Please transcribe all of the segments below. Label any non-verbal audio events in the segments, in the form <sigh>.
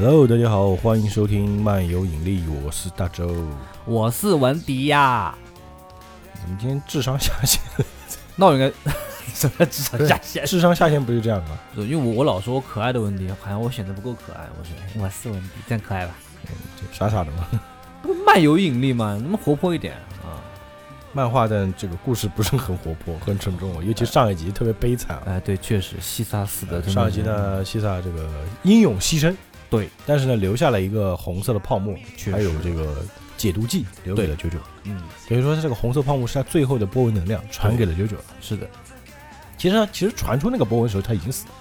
Hello，大家好，欢迎收听漫游引力，我是大周。我是文迪呀。怎么今天智商下线？那我应该什么智商下线？智商下线不就这样吗？因为我我老说我可爱的文迪，好像我显得不够可爱。我说哎我是文迪，这样可爱吧？傻傻的嘛。不漫游引力嘛，那么活泼一点啊。漫画的这个故事不是很活泼，很沉重，尤其上一集特别悲惨啊。哎，对，确实西萨死的。上一集呢，西萨这个英勇牺牲，对，但是呢，留下了一个红色的泡沫，还有这个解毒剂留给了九九。嗯，等于说这个红色泡沫是他最后的波纹能量传给了九九。是的，其实呢，其实传出那个波纹的时候他已经死了，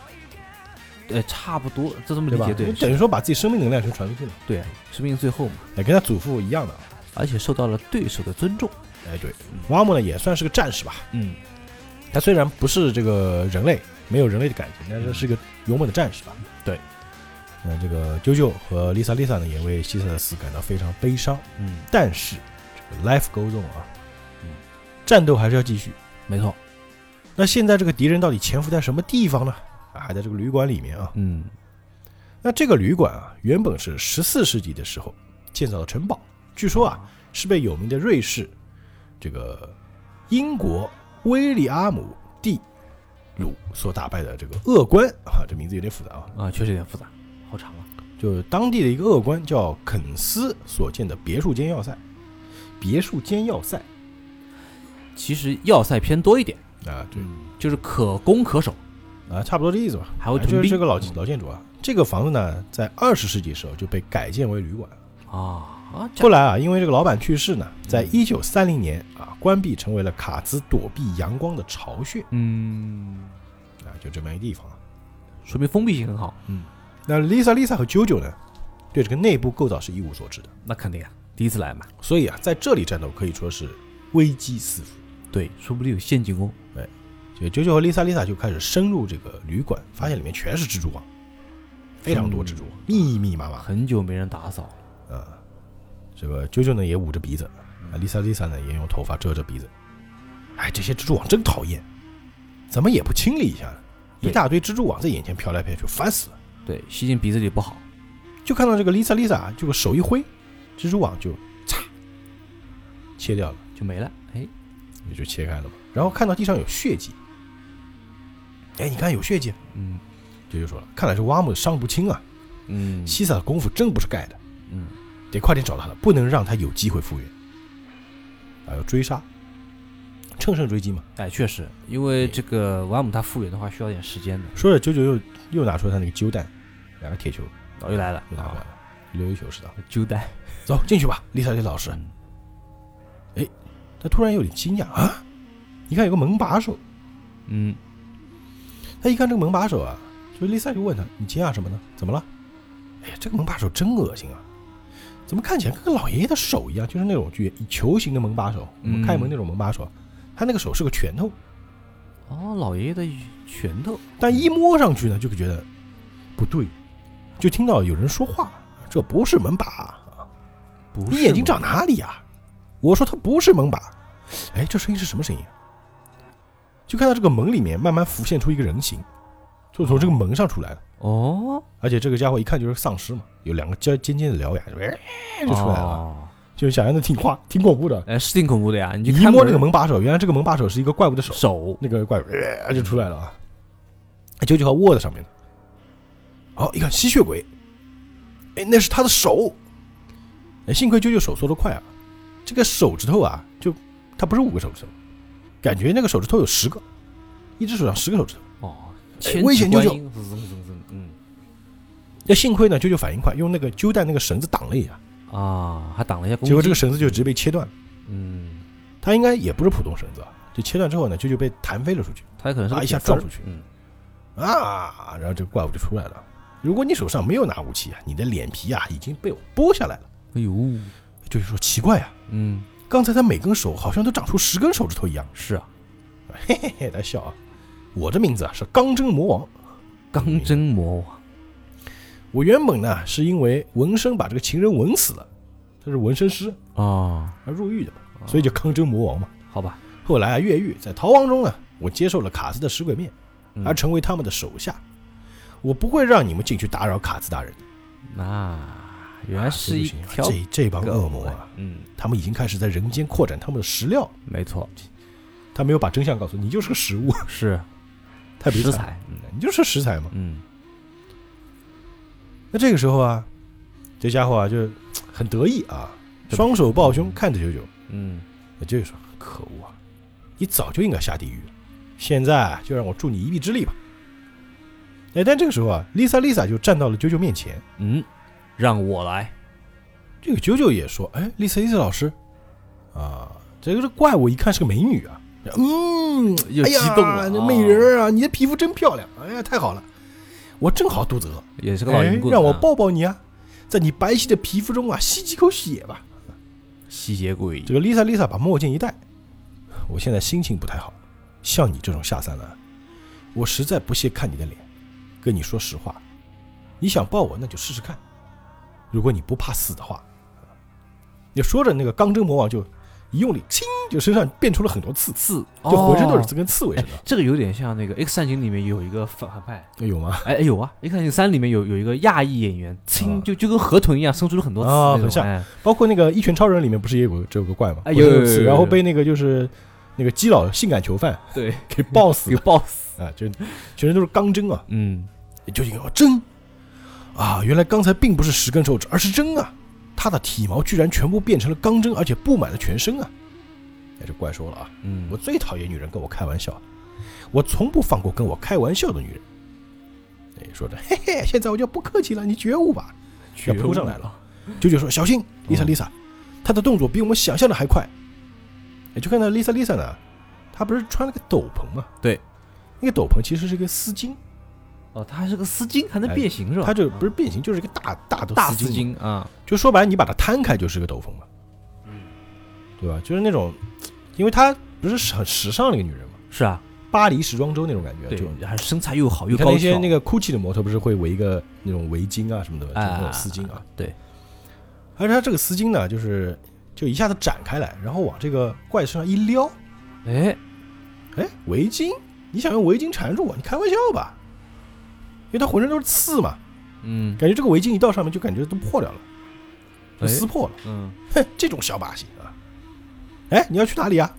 对，差不多，就这么理对吧？解对，等于说把自己生命能量全传出去了，对，生命最后嘛，哎，跟他祖父一样的。而且受到了对手的尊重。哎，对，瓦姆呢也算是个战士吧。嗯，他虽然不是这个人类，没有人类的感情，但是是个勇猛的战士吧。对。那这个啾啾和 Lisa Lisa 呢，也为希瑟的死感到非常悲伤。嗯，但是这个 life goes on 啊，嗯，战斗还是要继续。没错。那现在这个敌人到底潜伏在什么地方呢？啊，还在这个旅馆里面啊。嗯。那这个旅馆啊，原本是十四世纪的时候建造的城堡，据说啊，是被有名的瑞士。这个英国威利阿姆蒂鲁所打败的这个恶官啊，这名字有点复杂啊啊，确实有点复杂，好长啊。就当地的一个恶官叫肯斯所建的别墅间要塞，别墅间要塞，其实要塞偏多一点。啊，对，就是可攻可守。啊，差不多这意思吧。还会就是这个老老建筑啊，这个房子呢，在二十世纪时候就被改建为旅馆。啊。啊，后来啊，因为这个老板去世呢，在一九三零年啊，关闭成为了卡兹躲避阳光的巢穴。嗯，啊，就这么一个地方啊，说明封闭性很好。嗯，那 Lisa、Lisa 和 JoJo 呢，对这个内部构造是一无所知的。那肯定啊，第一次来嘛。所以啊，在这里战斗可以说是危机四伏。对，说不定有陷阱哦。哎，就 JoJo 和 Lisa、Lisa 就开始深入这个旅馆，发现里面全是蜘蛛网，非常多蜘蛛网，密密麻麻，很久没人打扫了。啊。这个 JoJo 呢也捂着鼻子，啊，Lisa Lisa 呢也用头发遮着鼻子。哎，这些蜘蛛网真讨厌，怎么也不清理一下呢？一大堆蜘蛛网在眼前飘来飘去，烦死了。对，吸进鼻子里不好。就看到这个 Lisa Lisa 就手一挥，蜘蛛网就嚓切掉了，就没了。哎，也就切开了嘛。然后看到地上有血迹，哎，你看有血迹。嗯，啾啾说了，看来是挖木伤不轻啊。嗯，西萨的功夫真不是盖的。嗯。得快点找他了，不能让他有机会复原。啊要追杀，乘胜追击嘛。哎，确实，因为这个瓦姆他复原的话需要点时间的。说着，九九又又拿出他那个揪弹，两个铁球，哦，又来了，又拿回来了，溜溜球似的。揪弹，走进去吧，丽莎丽老师。哎，他突然有点惊讶啊！一看有个门把手，嗯，他一看这个门把手啊，所以丽莎就问他：“你惊讶什么呢？怎么了？”哎呀，这个门把手真恶心啊！怎么看起来跟个老爷爷的手一样？就是那种就球形的门把手，我们开门那种门把手，他那个手是个拳头。哦，老爷爷的拳头。但一摸上去呢，就觉得不对，就听到有人说话：“这不是门把，不，你眼睛长哪里呀？”我说：“它不是门把。”哎，这声音是什么声音？就看到这个门里面慢慢浮现出一个人形，就从这个门上出来了。哦，而且这个家伙一看就是丧尸嘛，有两个尖尖尖的獠牙，就出来了，就想象的挺夸挺恐怖的，哎，是挺恐怖的呀！你一摸这个门把手，原来这个门把手是一个怪物的手，手那个怪物就出来了啊！九九号握在上面的，好一看吸血鬼，哎，那是他的手，哎，幸亏舅舅手缩得快啊，这个手指头啊，就他不是五个手指头，感觉那个手指头有十个，一只手上十个手指头，哦，危险舅舅。嗯，那幸亏呢，舅舅反应快，用那个揪带那个绳子挡了一下啊，还挡了一下，结果这个绳子就直接被切断了。嗯，他应该也不是普通绳子啊，就切断之后呢，舅舅被弹飞了出去，他可能是啊一下撞出去，嗯，啊，然后这个怪物就出来了。如果你手上没有拿武器啊，你的脸皮啊已经被我剥下来了。哎呦，就是说奇怪啊，嗯，刚才他每根手好像都长出十根手指头一样。是啊，嘿嘿嘿，他笑啊，我的名字啊是钢针魔王。钢针魔王，我原本呢是因为纹身把这个情人纹死了，他是纹身师啊，他入狱的嘛，所以叫钢针魔王嘛。好吧，后来啊越狱，在逃亡中呢，我接受了卡斯的食鬼面，而成为他们的手下。我不会让你们进去打扰卡兹大人。那原来是一啊这这帮恶魔啊，嗯，他们已经开始在人间扩展他们的食料。没错，他没有把真相告诉你，你就是个食物，是。<laughs> 太悲惨。了，食材，嗯。你就是食材嘛。嗯。那这个时候啊，这家伙啊就很得意啊，双手抱胸看着九九，嗯，那九九说：“可恶啊，你早就应该下地狱了，现在就让我助你一臂之力吧。”哎，但这个时候啊，Lisa Lisa 就站到了九九面前，嗯，让我来，这个九九也说：“哎，Lisa Lisa 老师，啊，这个这怪物一看是个美女啊，嗯，又哎呀激动了这啊。美人儿啊，你的皮肤真漂亮，哎呀，太好了，我正好肚子饿，也是个老哎淫，棍，让我啊。抱抱你啊，在你白皙的皮肤中啊吸几口血吧。”吸血鬼，这个 Lisa Lisa 把墨镜一戴，我现在心情不太好，像你这种下三滥，我实在不屑看你的脸。跟你说实话，你想抱我那就试试看，如果你不怕死的话。你说着，那个钢针魔王就一用力，轻，就身上变出了很多刺，刺，就浑身都是哦刺，跟刺猬似哎的。，这个有点像那个《X 战警》里面有一个反反派，有吗？哎，有啊，《X 战警三》里面有有一个亚裔演员，就就跟河豚一样，生出了很多刺很像哎包括那个《一拳超人》里面不是也有这有个怪吗？然后被那个就是那个基佬性感囚犯对，给抱死有了 <laughs> boss，啊！就全身都是钢针啊！嗯，究竟要针啊！原来刚才并不是十根手指，而是针啊！他的体毛居然全部变成了钢针，而且布满了全身啊！哎，这怪说了啊！嗯，我最讨厌女人跟我开玩笑，我从不放过跟我开玩笑的女人。哎，说着，嘿嘿，现在我就不客气了，你觉悟吧！要扑上来了。九九说：“小心，Lisa 哦 Lisa，她的动作比我们想象的还快。”哎，就看到 Lisa Lisa 呢，她不是穿了个斗篷吗？对，那个斗篷其实是一个丝巾，哦，它还是个丝巾，还能哎变形是吧？它就不是变形，就是一个大大的大丝丝巾嘛。巾啊，就说白了，你把它摊开就是个斗篷嘛，嗯对吧？就是那种，因为她不是很时尚的一个女人嘛，是啊，巴黎时装周那种感觉，就，还身材又好你看又高挑，那些那个 GUCCI 的模特不是会围一个那种围巾啊什么的，就那种丝巾啊。对，而且它这个丝巾呢，就是就一下子展开来，然后往这个怪身上一撩，哎，哎，围巾，你想用围巾缠住我？你开玩笑吧？因为它浑身都是刺嘛，嗯，感觉这个围巾一到上面就感觉都破掉了，撕破了。嗯，哼，这种小把戏啊！哎，你要去哪里啊？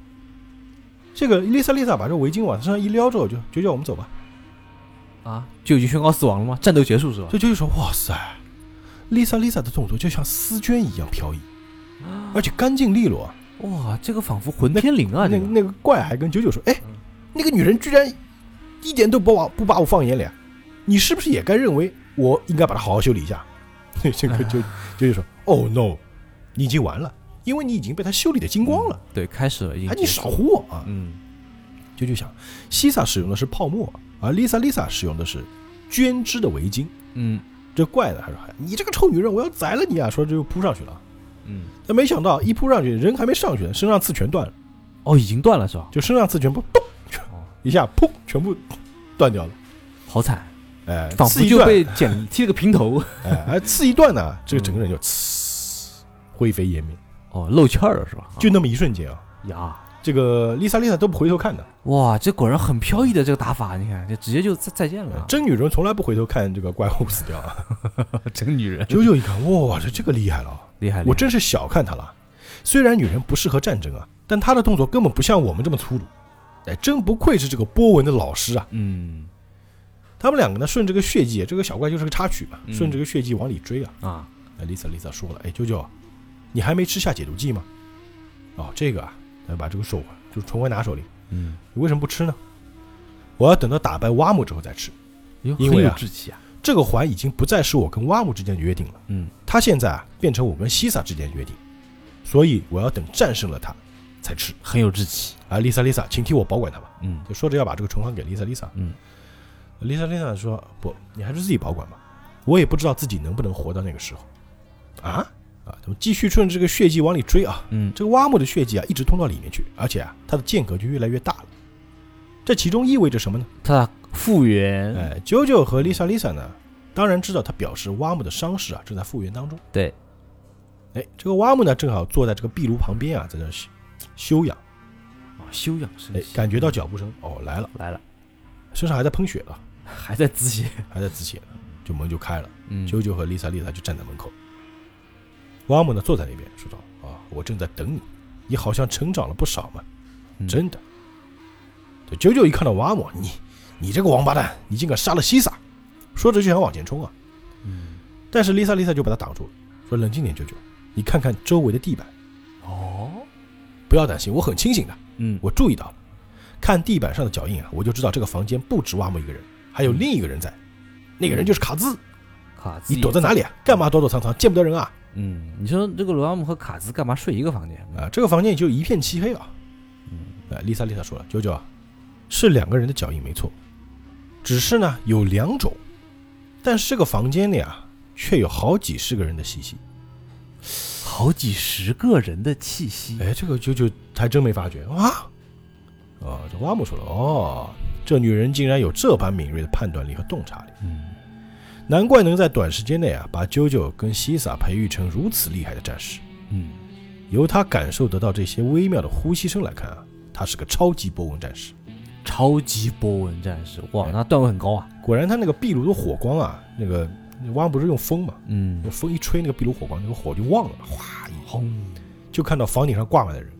这个丽萨丽萨把这围巾往身上一撩之后，就就叫我们走吧。啊，就已经宣告死亡了吗？战斗结束是吧？这就是说，哇塞，丽萨丽萨的动作就像丝绢一样飘逸，而且干净利落啊！哇，这个仿佛混天灵啊，这个那那个怪还跟九九说：“哎嗯，那个女人居然一点都不把不把我放眼里啊，你是不是也该认为我应该把它好好修理一下？” <laughs> 这个就就是说：“Oh no，你已经完了，因为你已经被他修理的精光了。对，开始了，已经哎，你少唬我啊！”嗯，就就想，西萨使用的是泡沫，而丽萨丽萨使用的是绢织的围巾。嗯这怪的他说：“你这个臭女人，我要宰了你啊！”说着就扑上去了。嗯，但没想到一扑上去，人还没上去呢，身上刺全断了，哦，已经断了是吧？就身上刺全部咚哦，<laughs> 一下砰全部断掉了。好惨，哎，仿佛就被剪 <laughs> 剃了个平头。哎，哎刺一段呢，这个整个人就呲灰飞烟灭，哦，露馅儿了是吧？就那么一瞬间啊。呀，这个丽萨丽萨都不回头看的，哇，这果然很飘逸的这个打法，你看，就直接就再再见了。真女人从来不回头看这个怪物死掉啊。<laughs> 真女人，九九一看，哇，这这个厉害了啊，厉害！我真是小看她了。虽然女人不适合战争啊，但她的动作根本不像我们这么粗鲁。哎，真不愧是这个波纹的老师啊！嗯他们两个呢，顺这个血迹，这个小怪就是个插曲嘛，嗯顺这个血迹往里追啊。啊，哎，丽萨丽萨说了，哎，舅舅，你还没吃下解毒剂吗？哦，这个啊，来把这个手就重回拿手里。嗯，你为什么不吃呢？我要等到打败挖木之后再吃。哟很有因为啊志气啊。这个环已经不再是我跟挖木之间的约定了，嗯它现在啊变成我跟西萨之间的约定，所以我要等战胜了他才吃。很有志气。啊，，Lisa Lisa，，请替我保管它吧。嗯就说着要把这个唇环给 Lisa Lisa。嗯，丽萨丽萨说不，你还是自己保管吧，我也不知道自己能不能活到那个时候。啊啊，他们继续顺着这个血迹往里追啊，嗯这个挖木的血迹啊，一直通到里面去，而且啊，它的间隔就越来越大了。这其中意味着什么呢？它复原，哎，九九和 Lisa Lisa 呢，当然知道，他表示挖木的伤势啊正在复原当中。对，哎，这个挖木呢，正好坐在这个壁炉旁边啊，在这休休养。啊休养生哎，息。感觉到脚步声，哦，来了，来了，身上还在喷血了，还在止血。还在止血呢。就门就开了，嗯，啾啾和丽萨丽萨就站在门口。瓦姆呢坐在那边说道：“啊，我正在等你，你好像成长了不少嘛，嗯真的。”这啾啾一看到瓦姆，你你这个王八蛋，你竟敢杀了西萨！说着就想往前冲啊，嗯，但是丽萨丽萨就把他挡住了，说：“冷静点，啾啾，你看看周围的地板，哦，不要担心，我很清醒的，嗯，我注意到了，看地板上的脚印啊，我就知道这个房间不止瓦姆一个人，还有另一个人在，那个人就是卡兹。卡兹，你躲在哪里啊？干嘛躲躲藏藏，见不得人啊？嗯，你说这个罗阿姆和卡兹干嘛睡一个房间？啊，这个房间就一片漆黑啊。嗯，啊，丽萨丽萨说了，九九啊，是两个人的脚印没错，只是呢有两种，但是这个房间里啊，却有好几十个人的气息。好几十个人的气息，哎，这个九九还真没发觉啊。啊，这瓦姆说了，哦，这女人竟然有这般敏锐的判断力和洞察力，嗯，难怪能在短时间内啊，把啾啾跟西萨培育成如此厉害的战士。嗯，由他感受得到这些微妙的呼吸声来看啊，他是个超级波纹战士。超级波纹战士，哇，那段位很高啊。果然，他那个壁炉的火光啊，那个蛙不是用风嘛，嗯。用，风一吹，那个壁炉火光，那个火就旺了，哗一轰，就看到房顶上挂满的人，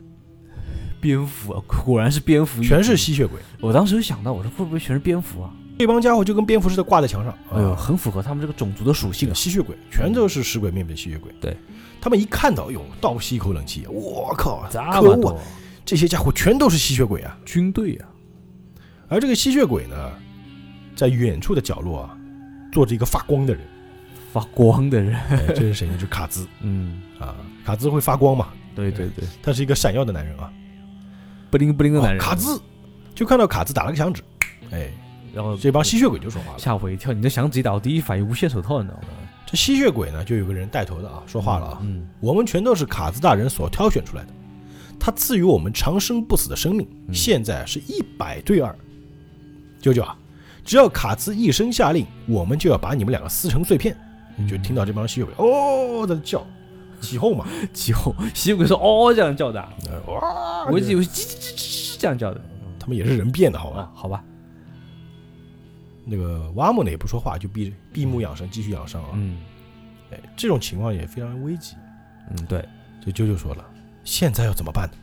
蝙蝠啊，果然是蝙蝠，全是。吸血鬼。我当时就想到，我说会不会全是蝙蝠啊？这帮家伙就跟蝙蝠似的挂在墙上，哎呦，啊很符合他们这个种族的属性啊。吸血鬼全都是食鬼面的吸血鬼。对，他们一看到，哎呦，倒吸一口冷气，我靠，这！么多这些家伙全都是吸血鬼啊！军队啊，而这个吸血鬼呢，在远处的角落啊，坐着一个发光的人，发光的人。哎这是谁呢？就是卡兹嗯，啊，卡兹会发光嘛，对对对，他是一个闪耀的男人啊。不灵不灵的男人。哦卡兹就看到卡兹打了个响指，哎，然后这帮吸血鬼就说话了。吓我一跳，你这响指一打，我第一反应无限手套，你知道吗？这吸血鬼呢，就有个人带头的啊，说话了啊，嗯，我们全都是卡兹大人所挑选出来的，他赐予我们长生不死的生命，嗯现在是一百对二。舅舅啊，只要卡兹一声下令，我们就要把你们两个撕成碎片。嗯就听到这帮吸血鬼哦在叫，起哄嘛，起哄，吸血鬼说哦这样叫的啊，呃哇，我以为叽叽叽叽这样叫的。他们也是人变的好吧？啊，好吧，那个瓦姆呢也不说话，就闭闭目养神，继续养伤啊。嗯哎，这种情况也非常危急。嗯，对，就啾啾说了，现在要怎么办呢？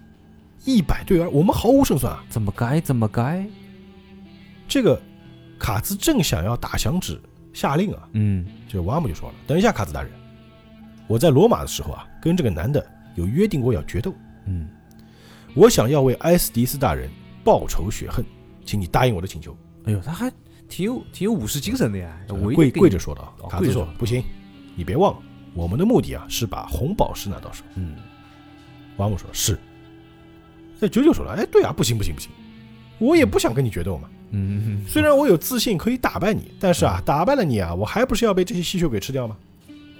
一百对二，我们毫无胜算啊！怎么该怎么该？这个卡兹正想要打响指下令啊，嗯这个瓦姆就说了：“等一下，卡兹大人，我在罗马的时候啊，跟这个男的有约定过要决斗，嗯，我想要为埃斯迪斯大人报仇雪恨，请你答应我的请求。哎呦，他还挺有挺有武士精神的呀，跪跪着说的啊。哦卡兹说跪：“不行，你别忘了，我们的目的啊是把红宝石拿到手。嗯，”王母说：“是。”这九九说了：“哎，对啊，不行不行不行，我也不想跟你决斗嘛。嗯，虽然我有自信可以打败你，但是啊，打败了你啊，我还不是要被这些吸血鬼吃掉吗？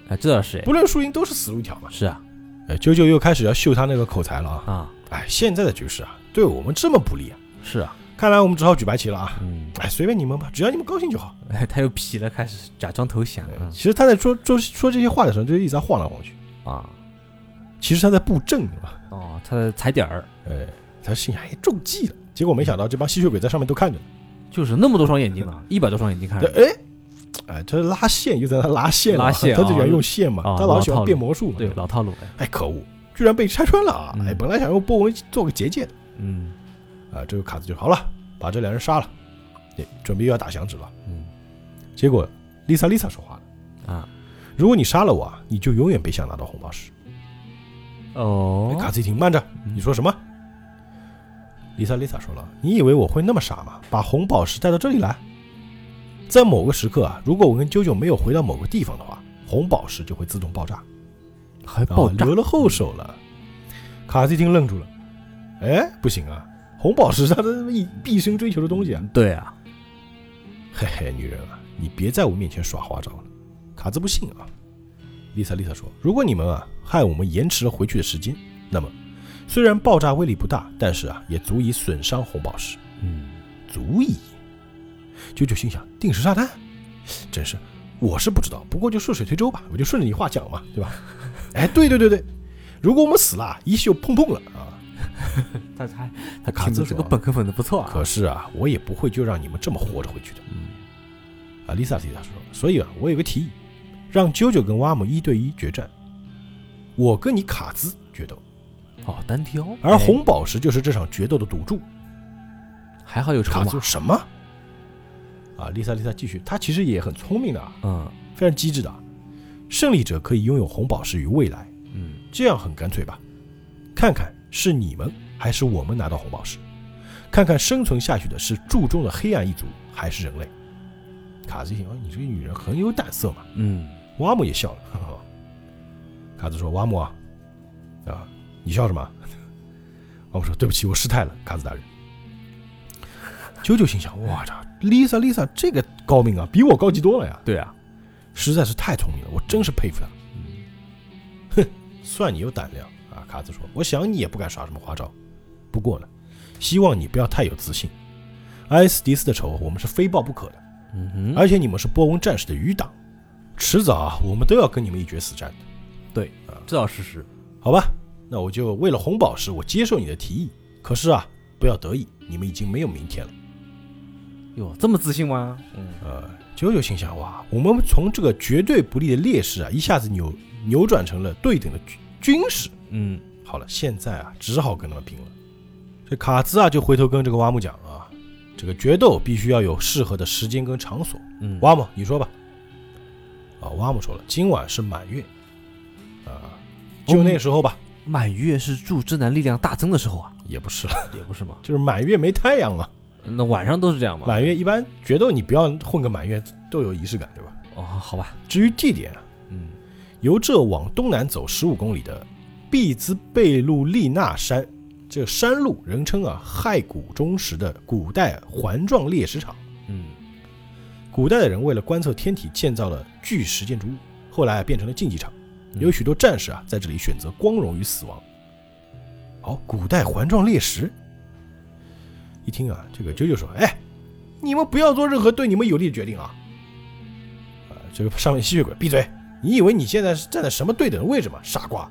哎，这倒是哎，不论输赢都是死路一条嘛。是啊哎，九九又开始要秀他那个口才了啊！啊哎，现在的局势啊，对我们这么不利啊，是啊，看来我们只好举白旗了啊！嗯，哎，随便你们吧，只要你们高兴就好。哎，他又皮了，开始假装投降哎其实他在说说说这些话的时候，就一直在晃来晃去。啊其实他在布阵嘛，哦，他在踩点儿哎，他心想哎中计了。结果没想到这帮吸血鬼在上面都看着呢。就是那么多双眼睛啊，一百多双眼睛看着对，哎，哎，他拉线又在那拉线拉线啊他就喜欢用线嘛，啊他老喜欢变魔术嘛。对老套路哎，哎，可恶，居然被拆穿了啊！嗯哎，本来想用波纹做个结界的嗯啊，这个卡子就好了，把这两人杀了，哎，准备又要打响指了。嗯结果丽萨丽萨说话了：啊如果你杀了我啊，你就永远别想拿到红宝石。哦哎，卡兹一听，慢着，你说什么？丽萨丽萨说了：“你以为我会那么傻吗？把红宝石带到这里来？在某个时刻啊，如果我跟啾啾没有回到某个地方的话，红宝石就会自动爆炸。啊还爆，炸留了后手了。”卡兹一听愣住了：“哎，不行啊，红宝石是他的一毕生追求的东西啊！对啊，嘿嘿，女人啊，你别在我面前耍花招了。”卡兹不信啊。丽萨丽萨说：“如果你们啊害我们延迟了回去的时间，那么虽然爆炸威力不大，但是啊也足以损伤红宝石，嗯足以。”啾啾心想：定时炸弹，真是，我是不知道，不过就顺水推舟吧，我就顺着你话讲嘛，对吧？<laughs> 哎，对对对对，如果我们死了啊，一秀碰碰了啊，<laughs> 他他他卡兹这个本科粉的不错啊，可是啊，我也不会就让你们这么活着回去的。嗯。啊，丽萨丽萨说，所以啊，我有个提议，让啾啾跟蛙姆一对一决战，我跟你卡兹决斗，哦，单挑，而哎。红宝石就是这场决斗的赌注。还好有筹码。卡兹，什么？啊，丽萨丽萨继续，他其实也很聪明的啊，嗯非常机智的啊。胜利者可以拥有红宝石与未来，嗯，这样很干脆吧？看看是你们还是我们拿到红宝石，看看生存下去的是柱中的黑暗一族还是人类。卡兹一听，哦，你这个女人很有胆色嘛。嗯，瓦姆也笑了，呵 <laughs> 呵卡兹说：“瓦姆啊，啊，你笑什么？” <laughs> 瓦姆说：“对不起，我失态了，卡兹大人。”九九心想：“我操 Lisa Lisa 这个高明啊，比我高级多了呀，对啊，实在是太聪明了，我真是佩服他。哼算你有胆量啊！”卡兹说：“我想你也不敢耍什么花招，不过呢，希望你不要太有自信。埃斯迪斯的仇我们是非报不可的，嗯哼，而且你们是波纹战士的余党，迟早啊，我们都要跟你们一决死战的。”这倒是实，好吧，那我就为了红宝石，我接受你的提议。可是啊，不要得意，你们已经没有明天了。哟，这么自信吗？嗯呃，九九心想，哇，我们从这个绝对不利的劣势啊，一下子扭扭转成了对等的军军事。嗯，好了，现在啊，只好跟他们拼了。这卡兹啊，就回头跟这个挖木讲啊，这个决斗必须要有适合的时间跟场所。嗯，挖木，你说吧。啊，挖木说了，今晚是满月，啊，就那时候吧，满月是助之男力量大增的时候啊，也不是了，也不是嘛？<laughs> 就是满月没太阳嘛。那晚上都是这样吗？满月一般决斗你不要混个满月都有仪式感，对吧？哦，好吧，至于地点啊，嗯由这往东南走十五公里的毕兹贝路利纳山，这个山路人称啊骸骨中石的古代环状猎石场。嗯古代的人为了观测天体，建造了巨石建筑物，后来啊变成了竞技场，嗯有许多战士啊在这里选择光荣与死亡。哦，古代环状猎石。一听啊，这个啾啾说：“哎，你们不要做任何对你们有利的决定啊！”啊，这个上面吸血鬼闭嘴！你以为你现在是站在什么对等的位置吗？傻瓜！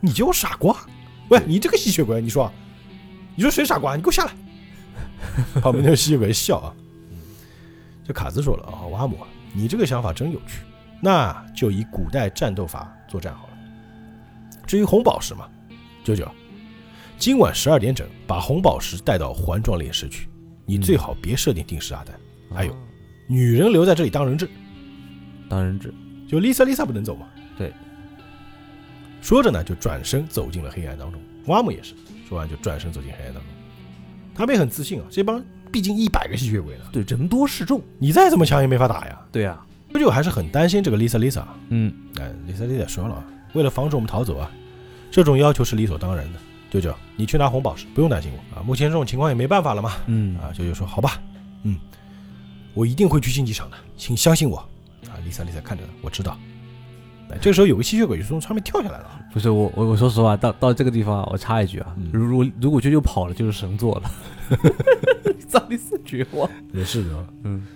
你叫我傻瓜？喂，你这个吸血鬼，你说，你说谁傻瓜？你给我下来！<laughs> 旁边那个吸血鬼笑啊。这卡兹说了啊，瓦姆啊，你这个想法真有趣，那就以古代战斗法作战好了。至于红宝石嘛，九九，今晚十二点整把红宝石带到环状猎石去，你最好别设定定时炸弹，还有哦女人留在这里当人质，当人质，就 Lisa Lisa 不能走吗。对。说着呢，就转身走进了黑暗当中。瓦姆也是，说完就转身走进黑暗当中。他们也很自信啊，这帮毕竟一百个吸血鬼呢，对，人多势众，你再怎么强也没法打呀。对啊，舅舅还是很担心这个 Lisa Lisa。嗯哎，Lisa Lisa 说了啊，为了防止我们逃走啊，这种要求是理所当然的。舅舅，你去拿红宝石，不用担心我啊。目前这种情况也没办法了嘛。嗯啊，舅舅说好吧，嗯，我一定会去竞技场的，请相信我。啊，Lisa Lisa 看着，我知道。哎，这个时候有个吸血鬼就从上面跳下来了啊。不是我我我说实话，到到这个地方啊，我插一句啊嗯，如如如果舅舅跑了，就是神作了，萨利斯绝望，也是的啊。嗯，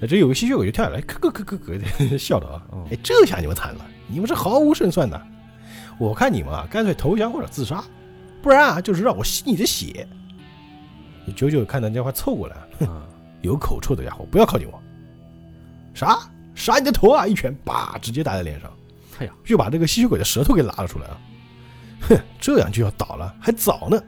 哎，这有个吸血鬼就跳下来，咯咯咯咯咯的 <laughs> 笑的啊哦。哎，这下你们惨了，你们是毫无胜算的。我看你们啊，干脆投降或者自杀，不然啊，就是让我吸你的血。九九看到人家快凑过来，哼有口臭的家伙，不要靠近我！啥？杀你的头啊！一拳，叭，直接打在脸上。哎呀，又把这个吸血鬼的舌头给拉了出来啊！哼，这样就要倒了，还早呢。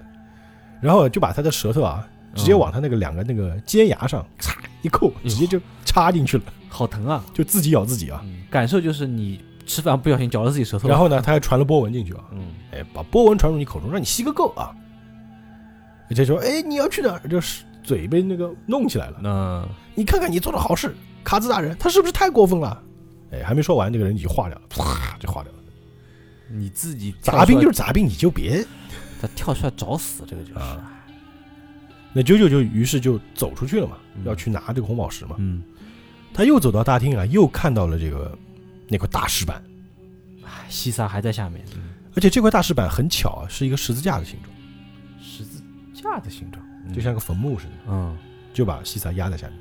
然后就把他的舌头啊，直接往他那个两个那个尖牙上嚓一扣，直接就插进去了，好疼啊！就自己咬自己啊。嗯，感受就是你吃饭不小心嚼到自己舌头，然后呢，他还传了波纹进去啊，嗯哎，把波纹传入你口中，让你吸个够啊。而且说，哎，你要去哪儿？就是嘴被那个弄起来了。那你看看你做的好事，卡兹大人，他是不是太过分了？哎，还没说完，这个人已经化掉了，啪就化掉了。你自己杂兵就是是杂兵，你就别。他跳出来找死，这个就是，啊那九九就于是就走出去了嘛，嗯要去拿这个红宝石嘛。嗯，他又走到大厅啊，又看到了这个那块大石板，哎西萨还在下面，嗯。而且这块大石板很巧啊，是一个十字架的形状，十字架的形状，嗯。就像个坟墓似的，嗯，就把西萨压在下面。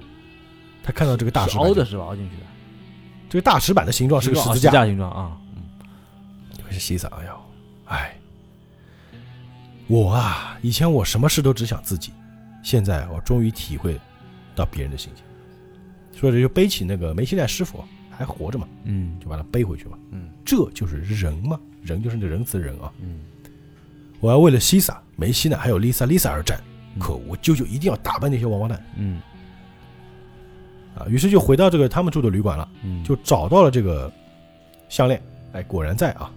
他看到这个大石板，凹的是吧？凹进去的，这个大石板的形状是个十字架，形状啊，嗯。是西萨。哎呦，哎，我啊，以前我什么事都只想自己，现在我终于体会到别人的心情。说着就背起那个梅西奈师傅还活着嘛，嗯就把他背回去嘛。嗯这就是人嘛，人就是那仁慈的人啊。嗯我要为了西萨、梅西呢还有丽萨、丽萨而战，嗯可恶，舅舅一定要打败那些王八蛋嗯啊！于是就回到这个他们住的旅馆了，嗯，就找到了这个项链，哎，果然在啊。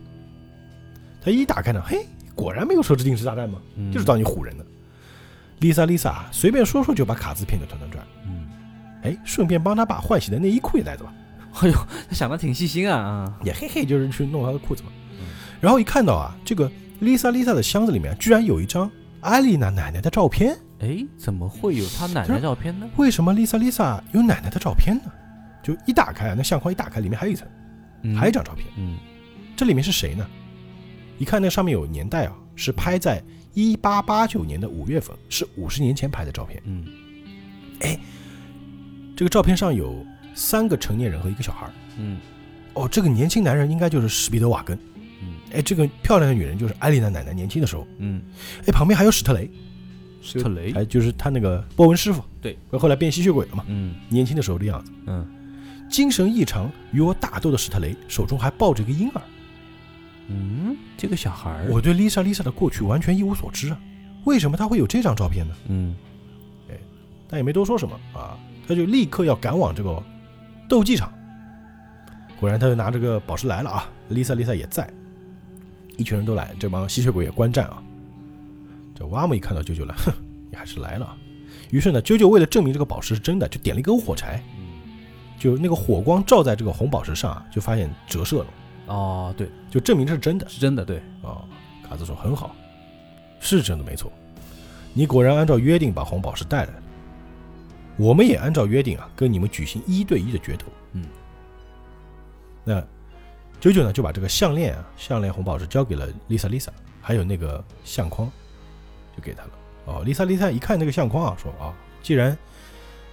他一打开呢，嘿，果然没有设置定时炸弹嘛，嗯就是当你唬人的。丽萨、丽萨随便说说就把卡兹骗得团团转，嗯，哎，顺便帮他把换洗的内衣裤也带走了，哎呦，他想的挺细心啊啊，也嘿嘿，就是去弄他的裤子嘛嗯。然后一看到啊，这个 Lisa Lisa 的箱子里面居然有一张艾丽娜奶奶的照片。哎，怎么会有她奶奶照片呢？为什么 Lisa Lisa 有奶奶的照片呢？就一打开啊，那相框一打开，里面还有一层，嗯还有一张照片。嗯这里面是谁呢？一看那上面有年代啊，是拍在一八八九年的五月份，是五十年前拍的照片。嗯这个照片上有三个成年人和一个小孩儿。嗯哦，这个年轻男人应该就是史彼得瓦根。嗯哎，这个漂亮的女人就是艾丽娜奶奶年轻的时候。嗯，哎，旁边还有史特雷，史特雷，哎，就是他那个波纹师傅。对，后来变吸血鬼了嘛，嗯年轻的时候的样子。嗯精神异常与我打斗的史特雷手中还抱着一个婴儿。嗯，这个小孩儿，我对丽莎丽莎的过去完全一无所知啊，为什么他会有这张照片呢？嗯哎但也没多说什么啊，他就立刻要赶往这个斗技场。果然，他就拿这个宝石来了啊！！Lisa Lisa 也在，一群人都来，这帮吸血鬼也观战啊。这瓦姆一看到啾啾了，哼，你还是来了啊。于是呢，啾啾为了证明这个宝石是真的，就点了一根火柴，就那个火光照在这个红宝石上啊，就发现折射了，哦，对，就证明这是真的。是真的，对，哦，卡兹说很好，是真的没错。你果然按照约定把红宝石带来了，我们也按照约定啊，跟你们举行一对一的决斗。嗯，那九九呢就把这个项链啊，项链红宝石交给了 Lisa Lisa，，还有那个相框就给他了。哦，，Lisa Lisa 一看那个相框啊，说啊，既然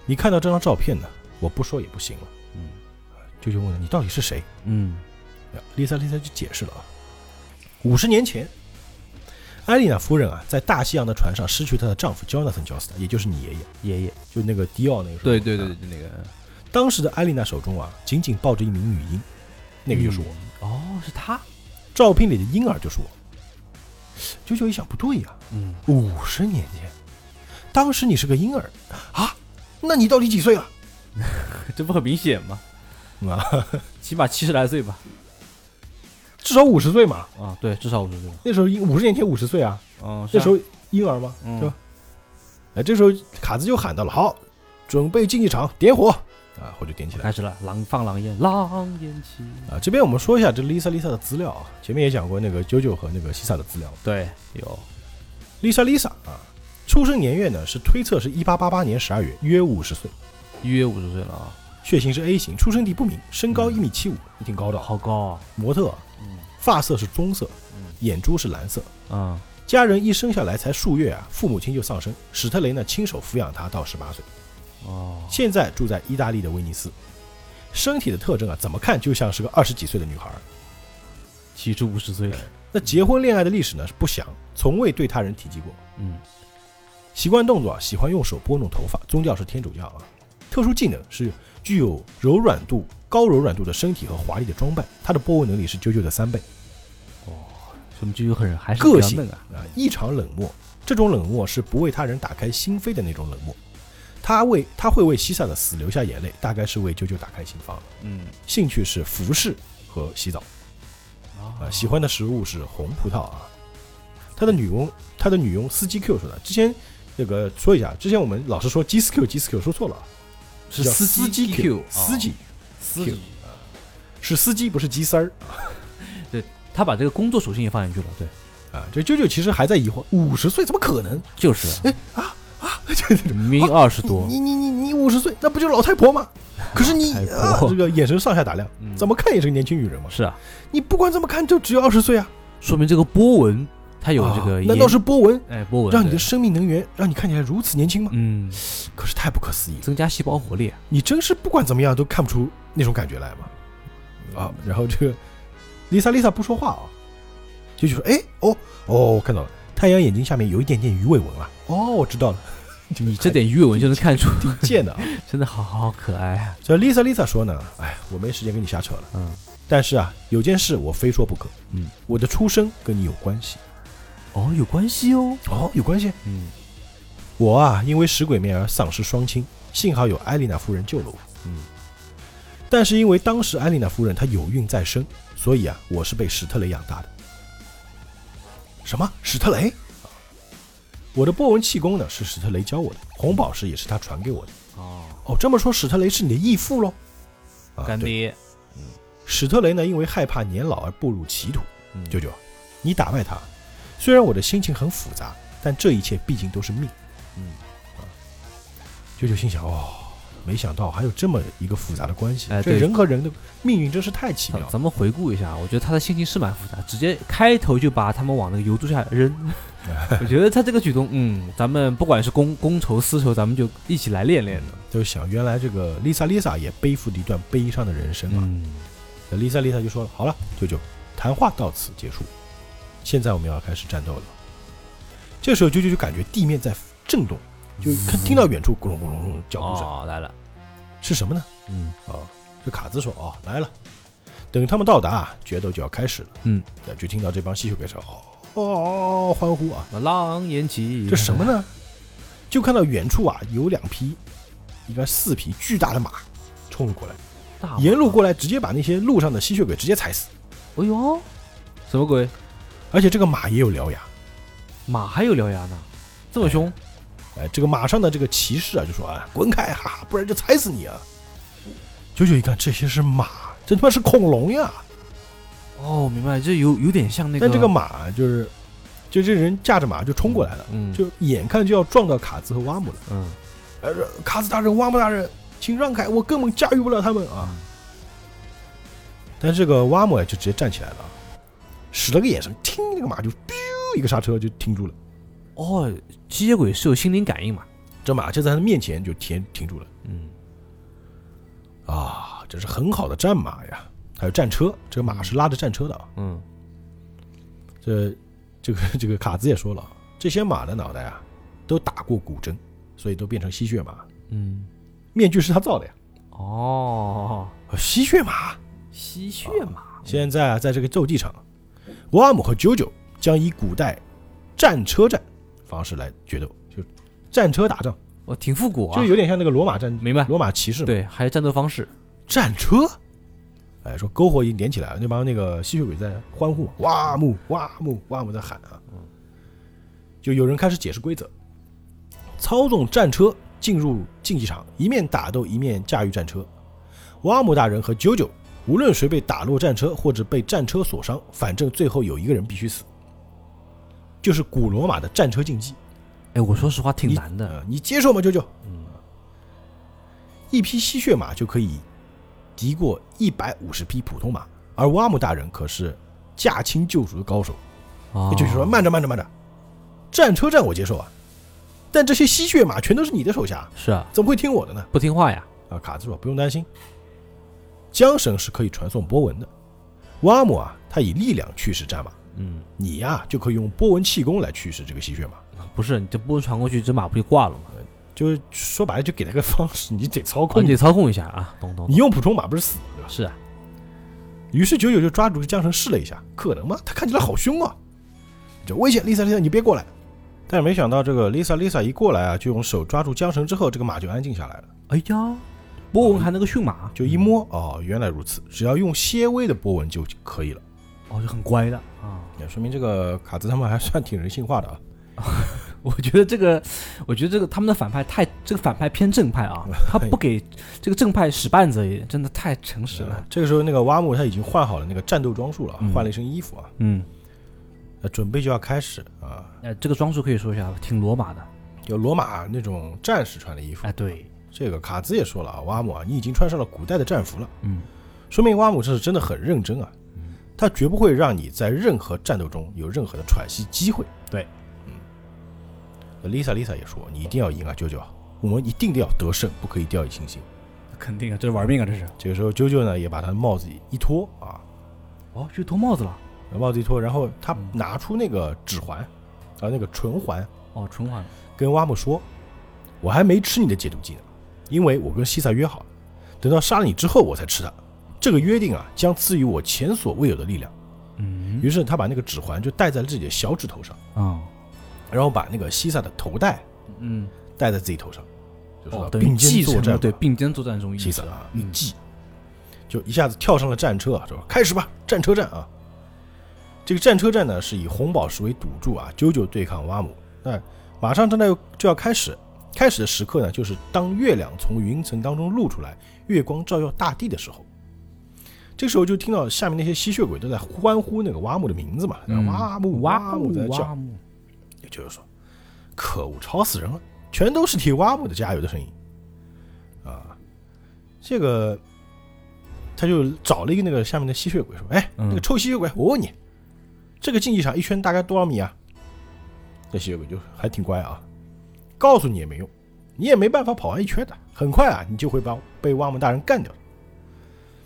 你看到这张照片呢，我不说也不行了。嗯九九问了你到底是谁？嗯，Lisa Lisa 就解释了啊，五十年前，艾丽娜夫人啊，在大西洋的船上失去她的丈夫 Jonathan 焦斯特，也就是你爷爷，爷爷，就那个迪奥那个时候。对对对啊对，那个当时的艾丽娜手中啊，紧紧抱着一名女婴，那个就是我。嗯，哦，是他，照片里的婴儿就是我。九九一想，不对呀、嗯，五十年前，当时你是个婴儿啊，那你到底几岁了？<laughs> 这不很明显吗？<laughs> 啊，起码七十来岁吧，至少五十岁嘛。啊，对，至少五十岁，那时候五十年前五十岁啊，嗯，那时候婴儿嘛，嗯是吧？哎，这时候卡兹就喊到了：“好，准备竞技场，点火！”啊，火就点起来开始了，狼放狼烟，狼烟起，啊。这边我们说一下这 Lisa Lisa 的资料啊，前面也讲过那个 JoJo 和那个西萨的资料。对，有，Lisa Lisa 啊，出生年月呢是推测是一八八八年十二月，约五十岁，约五十岁了啊，血型是 A 型，出生地不明，身高一米七五，挺高的啊。好高啊，模特发色是棕色，嗯眼珠是蓝色。嗯家人一生下来才数月啊，父母亲就丧生，史特雷呢亲手抚养他到十八岁。哦，现在住在意大利的威尼斯，身体的特征啊，怎么看就像是个二十几岁的女孩儿。其实五十岁了，那结婚恋爱的历史呢是不详，从未对他人提及过。嗯习惯动作啊，喜欢用手拨弄头发，宗教是天主教啊。特殊技能是具有柔软度、高柔软度的身体和华丽的装扮，他的波纹能力是啾啾的三倍。什么就有很还是个性啊，啊，异常冷漠。这种冷漠是不为他人打开心扉的那种冷漠。他为他会为西萨的死流下眼泪，大概是为啾啾打开心房。嗯兴趣是服饰和洗澡。啊，喜欢的食物是红葡萄啊。他的女佣，他的女佣司机 Q 说的。之前那个说一下，之前我们老是说 G 四 Q G 四 Q 说错了是司司机 Q，司机司 Q 机，是司机不是鸡丝儿他把这个工作属性也放进去了，对，啊。这舅舅其实还在疑惑，五十岁怎么可能？就是哎啊啊！<laughs> 明明二十多，你你你你五十岁，那不就是老太婆吗？<laughs> 可是你这个眼神上下打量，嗯怎么看也是个年轻女人嘛。是啊，你不管怎么看，就只有二十岁啊。说明这个波纹它有这个难道是波纹哎波纹让你的生命能源让你看起来如此年轻吗？嗯可是太不可思议，增加细胞活力，你真是不管怎么样都看不出那种感觉来嘛。啊，然后这个丽莎丽莎不说话啊，就就说：“哎，哦哦，我看到了，太阳眼睛下面有一点点鱼尾纹了。哦，我知道了，<laughs> 你这点鱼尾纹就能看出，挺贱的啊。<laughs> 真的好好可爱啊。这 Lisa Lisa 说呢，哎，我没时间跟你瞎扯了，嗯但是啊，有件事我非说不可，嗯，我的出生跟你有关系。哦，有关系哦。哦，有关系。嗯我啊，因为食鬼面而丧失双亲，幸好有艾丽娜夫人救了我。嗯，但是因为当时艾丽娜夫人她有孕在身，所以啊，我是被史特雷养大的。什么？史特雷？啊我的波纹气功呢是史特雷教我的，红宝石也是他传给我的。哦，哦，这么说史特雷是你的义父喽？干爹。史特雷呢，因为害怕年老而步入歧途。嗯舅舅，你打败他，虽然我的心情很复杂，但这一切毕竟都是命。嗯舅舅心想：哦，没想到还有这么一个复杂的关系。这哎对人和人的命运真是太奇妙了。咱咱们回顾一下，我觉得他的心情是蛮复杂，直接开头就把他们往那个油柱下扔。<laughs> 我觉得他这个举动，嗯，咱们不管是公公仇私仇，咱们就一起来练练的。就想原来这个丽萨丽萨也背负了一段悲伤的人生啊。嗯，那丽萨丽萨就说了：“好了，舅舅，谈话到此结束，现在我们要开始战斗了。”这时候舅舅就感觉地面在震动，就看听到远处咕隆咕隆咕隆脚步声，哦，来了。是什么呢？嗯啊，这卡兹说：“哦，来了。”等他们到达，决斗就要开始了。嗯，那就听到这帮吸血鬼说：“哦哦，欢呼啊！”狼烟起，这什么？呢？就看到远处啊有两匹，应该四匹巨大的马冲了过来，大沿路过来直接把那些路上的吸血鬼直接踩死，哎呦，什么鬼？而且这个马也有獠牙。马还有獠牙呢，这么凶？哎，这个马上的这个骑士啊就说啊滚开，哈哈，不然就踩死你啊！九九一看这些是马，这他妈是恐龙呀！哦，明白，这有有点像那个。但这个马就是，就这人驾着马就冲过来了，嗯，就眼看就要撞到卡兹和瓦姆了。嗯呃，卡兹大人、瓦姆大人，请让开，我根本驾驭不了他们啊！但这个挖姆就直接站起来了，使了个眼神，听那个马就 biu 一个刹车就停住了。哦，吸血鬼是有心灵感应嘛？这马就在他面前就停停住了嗯啊！这是很好的战马呀，还有战车，这个马是拉着战车的啊。嗯这这个 <laughs> 这个卡兹也说了，这些马的脑袋啊都打过古针，所以都变成吸血马。嗯，面具是他造的呀，哦，呃吸血马。吸血马。现在啊，在这个斗技场，瓦姆和九九将以古代战车战方式来决斗，就战车打仗，哦，挺复古啊，就有点像那个罗马战明白？罗马骑士嘛。对，还有战斗方式。战车，哎，说篝火已经点起来了，那帮那个吸血鬼在欢呼，哇木哇木哇木在喊啊，就有人开始解释规则，操纵战车进入竞技场，一面打斗一面驾驭战车。瓦姆大人和九九，无论谁被打落战车或者被战车所伤，反正最后有一个人必须死，就是古罗马的战车竞技。哎，我说实话挺难的。呃，你接受吗，舅舅？嗯，一匹吸血马就可以敌过一百五十匹普通马，而瓦姆大人可是驾轻就熟的高手。哦也就是说，慢着慢着慢着，战车战我接受啊，但这些吸血马全都是你的手下，是啊，怎么会听我的呢？不听话呀。啊，卡兹说不用担心，缰绳是可以传送波纹的。瓦姆啊，他以力量驱使战马，嗯，你呀、就可以用波纹气功来驱使这个吸血马。不是，你这波传过去，这马不就挂了吗？就是说白了，就给他个方式，你得操哦，控你。得操控一下啊，懂懂。你用普通马不是死对吧？是啊，于是九九就抓住缰绳试了一下，可能吗？他看起来好凶啊！就危险，Lisa Lisa，你别过来！但是没想到这个 Lisa Lisa 一过来啊，就用手抓住缰绳之后，这个马就安静下来了，哎呀，波纹还能够驯马，就一摸，哦，原来如此，只要用些微的波纹就可以了。哦，就很乖的啊。也说明这个卡兹他们还算挺人性化的啊。<laughs> 我觉得这个，我觉得这个他们的反派太，这个反派偏正派啊，<laughs> 他不给这个正派使绊子，也真的太诚实了。这个时候，那个挖木他已经换好了那个战斗装束了，嗯换了一身衣服啊，嗯，呃，准备就要开始啊，呃，这个装束可以说一下，挺罗马的。有罗马那种战士穿的衣服。哎，对，这个卡兹也说了啊，挖木啊，你已经穿上了古代的战服了。嗯，说明挖姆这是真的很认真啊嗯，他绝不会让你在任何战斗中有任何的喘息机会。对，嗯那，Lisa Lisa 也说，你一定要赢啊，啾啾，我们一定要得胜，不可以掉以轻心。肯定啊，这是玩命啊，这是。这个时候，啾啾呢也把他的帽子一脱啊，哦，去脱帽子了。帽子一脱，然后他嗯拿出那个指环，啊，那个唇环，哦，唇环。跟挖姆说，我还没吃你的解毒剂呢，因为我跟西萨约好了，等到杀了你之后我才吃它。这个约定啊，将赐予我前所未有的力量。嗯于是他把那个指环就戴在了自己的小指头上，啊然后把那个西萨的头带嗯，戴在自己头上，就说哦，等于并肩作战对并肩作战这种意思西萨啊，一嗯记就一下子跳上了战车啊，说开始吧，战车战啊！这个战车战呢是以红宝石为赌注啊，啾啾对抗蛙姆。那马上正在就要开始，开始的时刻呢，就是当月亮从云层当中露出来，月光照耀大地的时候。这个时候就听到下面那些吸血鬼都在欢呼那个蛙木的名字嘛，嗯蛙姆挖木在叫也就是说，可恶，吵死人了，全都是替蛙木的加油的声音啊！这个他就找了一个那个下面的吸血鬼说：“哎，嗯那个臭吸血鬼，我问你，这个竞技场一圈大概多少米啊？”这吸血鬼就还挺乖啊，告诉你也没用，你也没办法跑完一圈的，很快啊，你就会把被蛙木大人干掉的。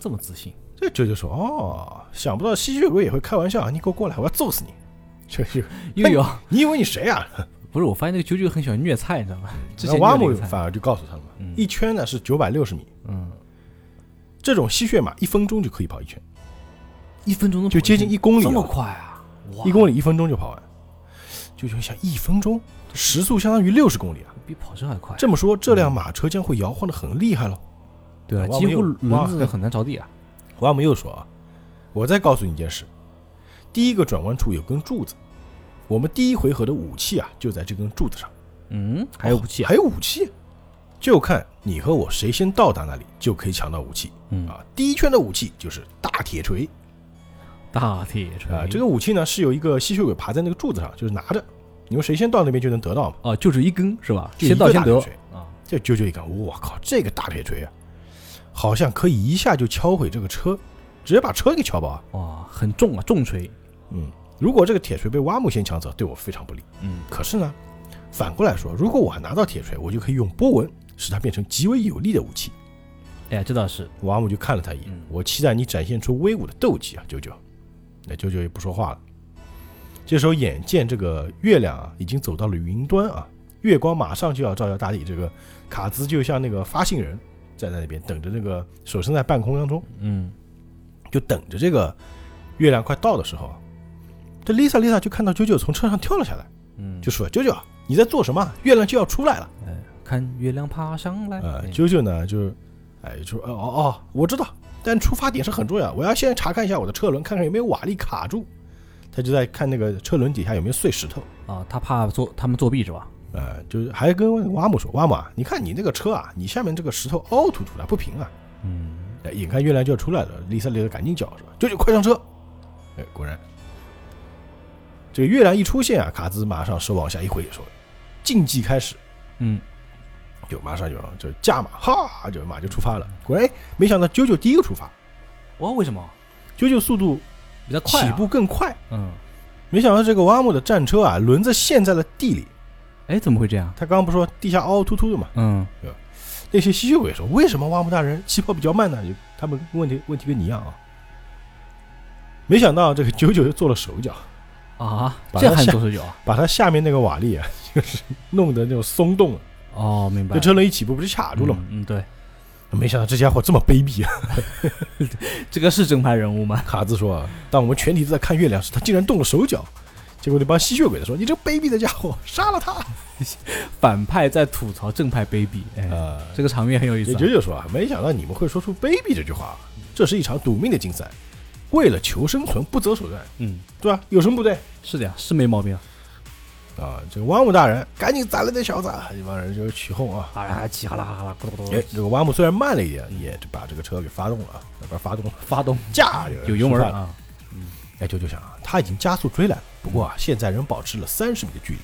这么自信，这舅舅说：“哦，想不到吸血鬼也会开玩笑啊！你给我过来，我要揍死你！<laughs> 这这，又有你以为你谁啊？” <laughs> 不是我发现那个舅舅很喜欢虐菜，你知道吗？之前那蛙姆虐那个菜反而就告诉他们，嗯一圈呢是九百六十米，嗯，这种吸血马一分钟就可以跑一圈，一分钟能就接近一公里啊这么快啊！哇一公里一分钟就跑完。就就想一分钟，时速相当于六十公里啊！比跑车还快。这么说，这辆马车将会摇晃的很厉害喽。对啊，几乎轮子很难着地啊。瓦姆又说啊，我再告诉你一件事，第一个转弯处有根柱子，我们第一回合的武器啊就在这根柱子上。嗯，还有武器啊？还有武器，就看你和我谁先到达那里，就可以抢到武器嗯，啊！第一圈的武器就是大铁锤大铁锤啊！这个武器呢是有一个吸血鬼爬在那个柱子上，就是拿着，你们谁先到那边就能得到嘛。哦，就只一根是吧？先到先得啊。这啾啾一根，我靠，这个大铁锤啊，好像可以一下就敲毁这个车，直接把车给敲爆啊！哇，很重啊，重锤。嗯，如果这个铁锤被挖木先抢走，对我非常不利。嗯，可是呢，反过来说，如果我拿到铁锤，我就可以用波纹使它变成极为有力的武器。哎呀，这倒是。瓦姆就看了他一眼，嗯我期待你展现出威武的斗技啊，舅舅。那舅舅也不说话了。这时候，眼见这个月亮啊，已经走到了云端啊，月光马上就要照耀大地。这个卡兹就像那个发信人，站在那边等着，那个手伸在半空当中，嗯，就等着这个月亮快到的时候，这 Lisa Lisa 就看到啾啾从车上跳了下来，嗯，就说：“啾啾，你在做什么？月亮就要出来了。”哎看月亮爬上来。呃，哎啾啾呢就，哎，就说哦哦哦，我知道，但出发点是很重要，我要先查看一下我的车轮，看看有没有瓦砾卡住。他就在看那个车轮底下有没有碎石头，啊，他怕作他们作弊是吧？呃，就是还跟瓦姆说，瓦姆啊，你看你那个车啊，你下面这个石头凹凸凸的不平啊。嗯，哎，眼看月亮就要出来了，丽萨丽萨赶紧叫说，舅舅快上车。哎，果然，这个月亮一出现啊，卡兹马上手往下一挥，说竞技开始。嗯，就马上就就驾马，哈，就马就出发了。果然，哎没想到舅舅第一个出发，哇，为什么舅舅速度比较快啊？起步更快。嗯，没想到这个瓦姆的战车啊，轮子陷在了地里。哎，怎么会这样？他刚刚不说地下凹凸凸的嘛？嗯，对吧那些吸血鬼说，为什么挖墓大人起跑比较慢呢？就他们问题问题跟你一样啊。没想到这个九九又做了手脚，啊，这还做手脚啊？把他下面那个瓦砾啊，就是弄得那种松动了，哦，明白这。车轮一起步不是卡住了吗？嗯，嗯对，没想到这家伙这么卑鄙啊！<laughs> 这个是正派人物吗？卡兹说啊，当我们全体都在看月亮时，他竟然动了手脚。结果那帮吸血鬼的说：“你这个卑鄙的家伙，杀了他 <laughs> 反派在吐槽正派卑鄙，！”哎，啊，这个场面很有意思。九九说啊，没想到你们会说出“卑鄙”这句话。这是一场赌命的竞赛，为了求生存不择手段，嗯，对吧？有什么不对是的呀，是没毛病啊。啊？这个瓦姆大人赶紧宰了这小子！一帮人就是起哄啊。好啦，起哈啦哈啦，咕咚咕哎咚，，这个瓦姆虽然慢了一点，也就把这个车给发动了啊，不是发动了，发动驾有油门了。啊。哎，九九想啊，他已经加速追来了，不过啊，现在仍保持了三十米的距离。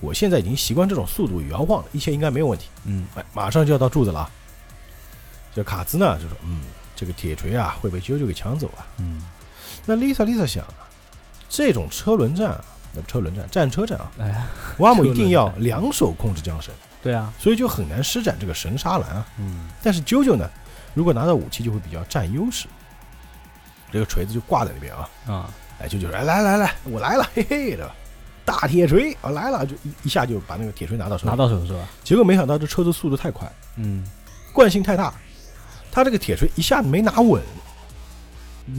我现在已经习惯这种速度与摇晃了，一切应该没有问题。嗯，哎，马上就要到柱子了啊。这卡兹呢就说：“嗯，这个铁锤啊会被啾啾给抢走啊。嗯，”那丽萨丽萨想啊，这种车轮战啊，那不车轮战，战车战啊，哎，<laughs> 瓦姆一定要两手控制缰绳，对啊，所以就很难施展这个神杀篮啊。嗯，但是啾啾呢，如果拿到武器就会比较占优势。这个锤子就挂在那边啊，啊，哎，就就说：“哎，来来来，我来了，嘿嘿的，大铁锤啊来了，就一一下就把那个铁锤拿到手，拿到手是吧？结果没想到这车子速度太快，嗯，惯性太大，他这个铁锤一下子没拿稳，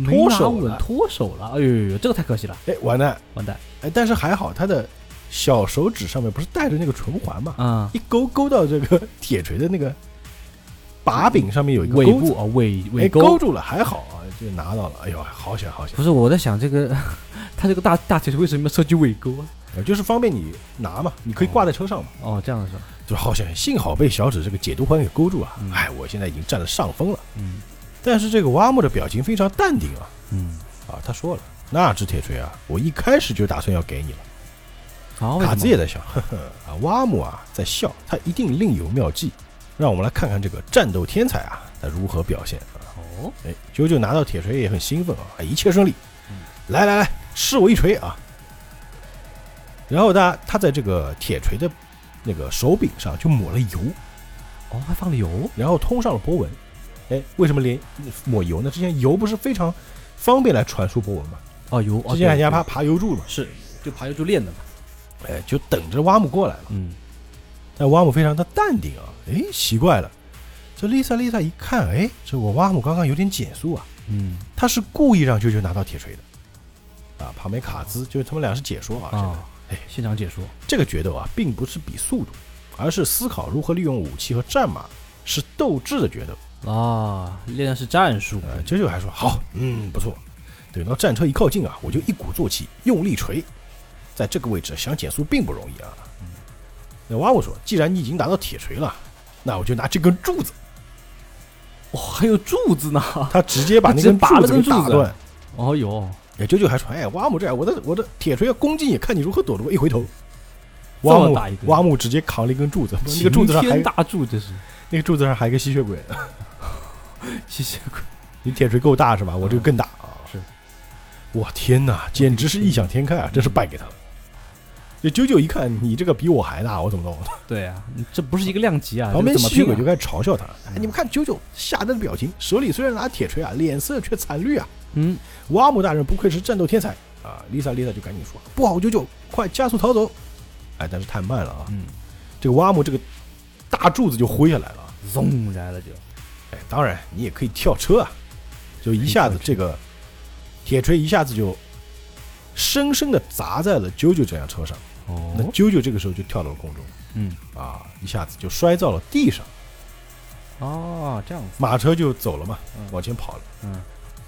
脱手了脱手了，哎呦呦呦，这个太可惜了，哎，完蛋！完蛋哎，但是还好他的小手指上面不是带着那个唇环嘛，啊！一勾勾到这个铁锤的那个把柄上面有一个尾部，啊，尾哎，尾勾住了，还好啊，就拿到了。哎呦，好险好险！不是我在想这个，<laughs> 他这个大大铁锤为什么要设计尾钩啊？呃就是方便你拿嘛，你可以挂在车上嘛。哦，这样是吧？就好险，幸好被小指这个解毒环给勾住啊！嗯哎，我现在已经占了上风了。嗯但是这个蛙木的表情非常淡定啊嗯，啊，他说了，那只铁锤啊，我一开始就打算要给你了。好，卡兹也在想，呵 <laughs> 呵啊，蛙木啊在笑，他一定另有妙计。让我们来看看这个战斗天才啊，他如何表现啊！哦，哎，九九拿到铁锤也很兴奋啊，哎一切顺利嗯。来来来，吃我一锤啊！然后他他在这个铁锤的那个手柄上就抹了油，哦，还放了油，然后通上了波纹。哎，为什么连抹油呢？之前油不是非常方便来传输波纹吗？哦油，哦之前还对压爬爬油柱嘛，是就爬油柱练的嘛，哎，就等着挖木过来了。嗯，但瓦姆非常的淡定啊，哎，奇怪了，这丽萨丽萨一看，哎，这我瓦姆刚刚有点减速啊，嗯。他是故意让啾啾拿到铁锤的，啊，旁边卡兹就是他们俩是解说啊，现在啊，哎，现场解说，这个决斗啊，并不是比速度，而是思考如何利用武器和战马，是斗志的决斗。啊，练的是战术，呃，啾啾还说好，嗯，不错。等到战车一靠近啊，我就一鼓作气，用力锤，在这个位置想减速并不容易啊。那蛙木说，既然你已经拿到铁锤了，那我就拿这根柱子。哦，还有柱子呢，<laughs> 他直接把那根柱子打断。哦哟，哎，啾啾还说：“哎，蛙木这我的我的铁锤要攻击你，看你如何躲着。”我。”一回头，这挖木么大一根挖木直接扛了一根柱子，那个柱子上还大柱，这是那个柱子上还有一个吸血鬼。<laughs> 吸血鬼，你铁锤够大是吧？我这个更大啊！是，我天哪，简直是异想天开啊！真是败给他了。这九九一看你这个比我还大，我怎么弄？对啊，你这不是一个量级啊，旁边吸血鬼就该嘲笑他：“哎，你们看九九吓得的表情，手里虽然拿铁锤啊，脸色却惨绿啊。”嗯，瓦姆大人不愧是战斗天才啊！丽萨丽萨就赶紧说：“不好，九九，快加速逃走！”哎，但是太慢了啊！嗯，这个瓦姆这个大柱子就挥下来了。zonk 来了就，哎，当然你也可以跳车啊，就一下子这个铁锤一下子就深深的砸在了九九这辆车上。那哦，啾啾这个时候就跳到了空中嗯，啊，一下子就摔到了地上，哦，这样子，马车就走了嘛，嗯。往前跑了。嗯，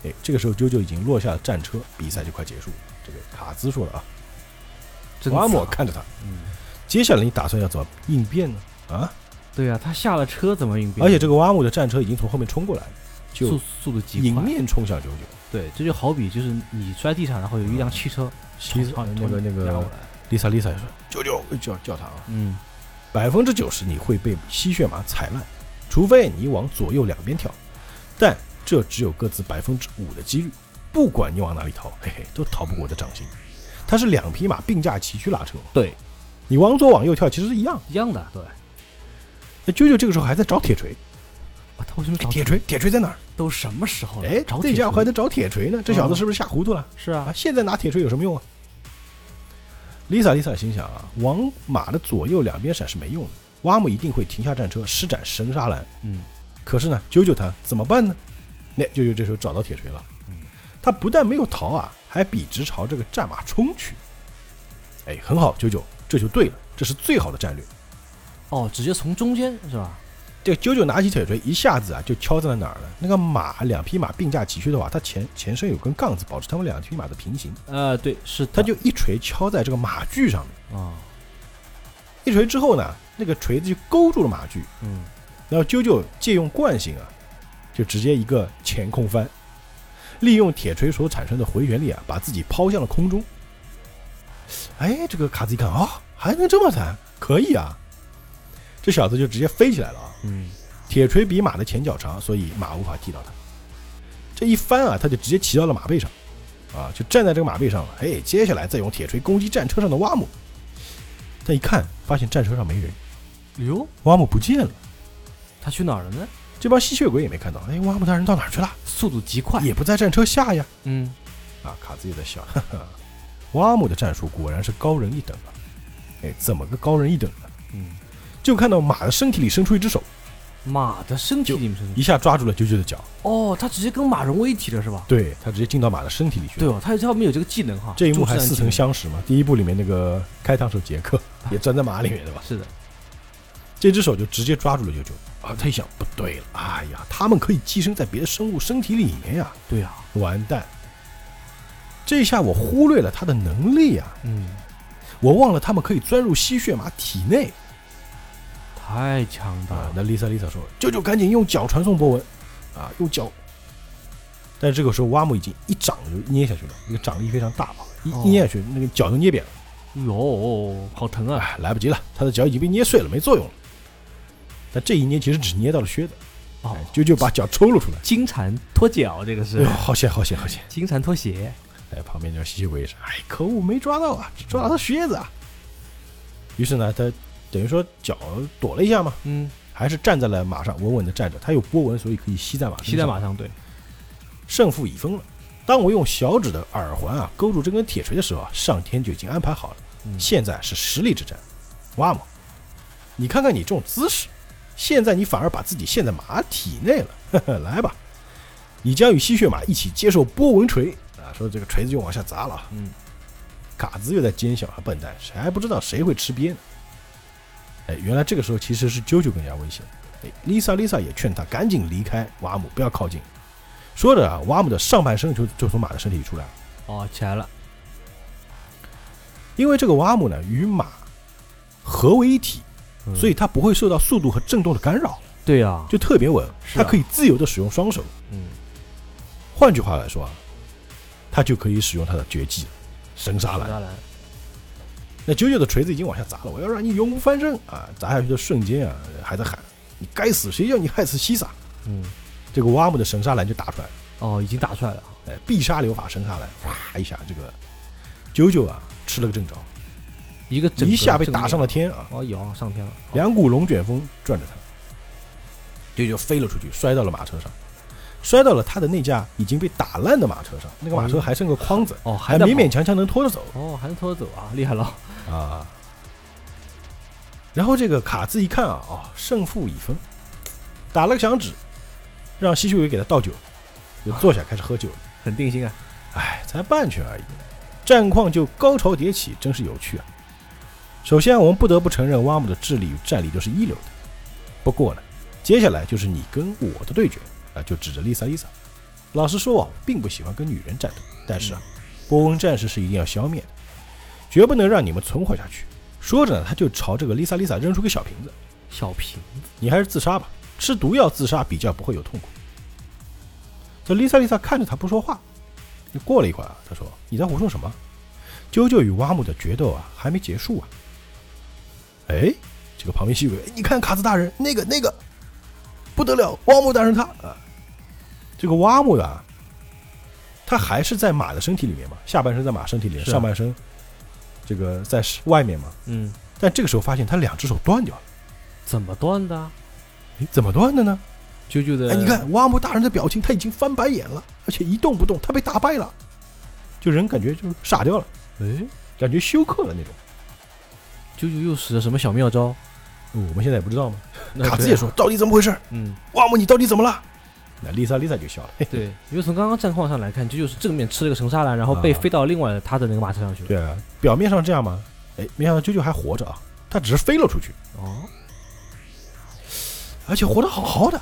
哎，这个时候啾啾已经落下了战车，比赛就快结束了。这个卡兹说了啊，真瓦姆惨看着他，嗯，接下来你打算要怎么应变呢？啊，对啊，他下了车怎么应变？而且这个瓦姆的战车已经从后面冲过来了，就速速度极快，迎面冲向啾啾。对，这就好比就是你摔地上，然后有一辆汽车其实冲那个那个来，丽萨丽萨也说：“舅舅，叫叫他啊！嗯，百分之九十你会被吸血马踩烂，除非你往左右两边跳，但这只有各自百分之五的几率。不管你往哪里逃，嘿嘿，都逃不过我的掌心。它是两匹马并驾齐驱拉车，对，你往左往右跳其实是一样。一样的，对。那啾啾这个时候还在找铁锤，啊，他为什么找哎铁锤，铁锤在哪儿？都什么时候了？哎，找铁锤这家伙还在找铁锤呢，这小子是不是吓糊涂了？是啊啊，，现在拿铁锤有什么用啊？Lisa Lisa 心想啊，往马的左右两边闪是没用的，瓦姆一定会停下战车，施展神杀蓝。嗯，可是呢，啾啾他怎么办呢？那啾啾这时候找到铁锤了，嗯他不但没有逃啊，还笔直朝这个战马冲去。哎，很好，啾啾，这就对了，这是最好的战略。哦，直接从中间是吧？这个啾啾拿起铁锤，一下子啊就敲在了哪儿了？那个马两匹马并驾齐驱的话，它前前身有根杠子，保持它们两匹马的平行，呃，对，是的它就一锤敲在这个马具上面。啊，一锤之后呢，那个锤子就勾住了马具，嗯，然后啾啾借用惯性啊，就直接一个前空翻，利用铁锤所产生的回旋力啊，把自己抛向了空中。哎，这个卡兹一看啊、还能这么弹，可以啊！这小子就直接飞起来了啊！嗯，铁锤比马的前脚长，所以马无法踢到他。这一翻啊，他就直接骑到了马背上，啊，就站在这个马背上了。哎，接下来再用铁锤攻击战车上的挖姆。他一看，发现战车上没人，哟，挖姆不见了。他去哪儿了呢？这帮吸血鬼也没看到。哎，挖姆大人到哪儿去了？速度极快，也不在战车下呀。嗯，啊，卡兹也在笑，哈哈，挖姆的战术果然是高人一等啊！哎，怎么个高人一等呢？嗯，就看到马的身体里伸出一只手，马的身体里一下抓住了啾啾的脚，哦，他直接跟马融为一体了是吧？对他直接进到马的身体里去了。对哦，他他们有这个技能哈。这一幕还似曾相识嘛？第一部里面那个开膛手杰克 <laughs> 也钻在马里面的吧？是的，这只手就直接抓住了啾啾啊！他一想，不对了，哎呀，他们可以寄生在别的生物身体里面呀！对呀，完蛋！这一下我忽略了他的能力呀，嗯，我忘了他们可以钻入吸血马体内太强大啊了！。那丽萨丽萨说：“舅舅赶紧用脚传送波纹啊，用脚。”但是这个时候挖木已经一掌就捏下去了，那个掌力非常大啊，一捏下去，那个脚就捏扁了。哟，好疼啊！哎，来不及了，他的脚已经被捏碎了，没作用了。但这一捏其实只捏到了靴子，哦哎，啾啾把脚抽了出来。金蝉脱脚，这个是哎，好险好险好险！金蝉脱鞋。哎，旁边那吸血鬼也是，哎，可恶，没抓到啊，只抓到他靴子啊。于是呢，他等于说脚躲了一下嘛，嗯，还是站在了马上，稳稳的站着。他有波纹，所以可以吸在马身上。吸在马上，对，胜负已分了。当我用小指的耳环啊勾住这根铁锤的时候啊，上天就已经安排好了。嗯现在是实力之战。哇姆，你看看你这种姿势，现在你反而把自己陷在马体内了。呵呵，来吧，你将与吸血马一起接受波纹锤啊！说这个锤子就往下砸了啊。嗯，卡兹又在奸笑啊，笨蛋，谁还不知道谁会吃瘪呢？哎，原来这个时候其实是啾啾更加危险。哎，，Lisa Lisa 也劝他赶紧离开瓦姆，不要靠近。说着啊，瓦姆的上半身就就从马的身体里出来了，哦，起来了。因为这个瓦姆呢与马合为一体，嗯所以它不会受到速度和震动的干扰，对呀，就特别稳，是啊它可以自由的使用双手。嗯，换句话来说啊，它就可以使用它的绝技神杀篮。那九九的锤子已经往下砸了，我要让你永不翻身啊！砸下去的瞬间啊，还在喊：“你该死！谁叫你害死西萨嗯，？”这个瓦姆的神杀蓝就打出来了，哦，已经打出来了。哎，必杀流法神杀蓝，哗一下，这个九九啊吃了个正着，一个个一下被打上了天啊！哦，有上天了。两股龙卷风转着他，九九飞了出去，摔到了马车上，摔到了他的那架已经被打烂的马车上，那个马车还剩个筐子，哦，还勉勉强强能拖着走哦，还能拖着走啊，厉害了。啊。然后这个卡兹一看啊，哦，胜负已分，打了个响指，让吸血鬼给他倒酒，就坐下开始喝酒了。很定心啊。哎，才半圈而已，战况就高潮迭起，真是有趣啊。首先，我们不得不承认挖姆的智力与战力都是一流的。不过呢，接下来就是你跟我的对决啊，就指着丽萨丽萨。老实说啊，我并不喜欢跟女人战斗，但是啊，波纹战士是一定要消灭的，绝不能让你们存活下去。说着呢，他就朝这个 Lisa Lisa 扔出个小瓶子，小瓶子，你还是自杀吧，吃毒药自杀比较不会有痛苦。这 Lisa Lisa 看着他不说话，就过了一会儿啊，他说：“你在胡说什么？啾啾与挖木的决斗啊还没结束啊！”哎，这个旁边吸血鬼，哎你看卡兹大人那个那个不得了，挖木大人他啊，这个挖姆啊，他还是在马的身体里面嘛，下半身在马身体里面，啊上半身这个在外面嘛。嗯，但这个时候发现他两只手断掉了，怎么断的啊？哎，怎么断的呢？啾啾的，哎，你，看挖姆大人的表情，他已经翻白眼了，而且一动不动，他被打败了，就人感觉就傻掉了，哎，感觉休克了那种。啾啾又使了什么小妙招？嗯我们现在也不知道嘛。卡兹也说，到底怎么回事？嗯，挖姆，你到底怎么了？那丽萨丽萨就笑了，对，因为从刚刚战况上来看，这就是正面吃了个神杀篮，然后被啊飞到另外他的那个马车上去了。对啊，表面上这样嘛，哎，没想到啾啾还活着啊，他只是飞了出去，哦，而且活得好好的。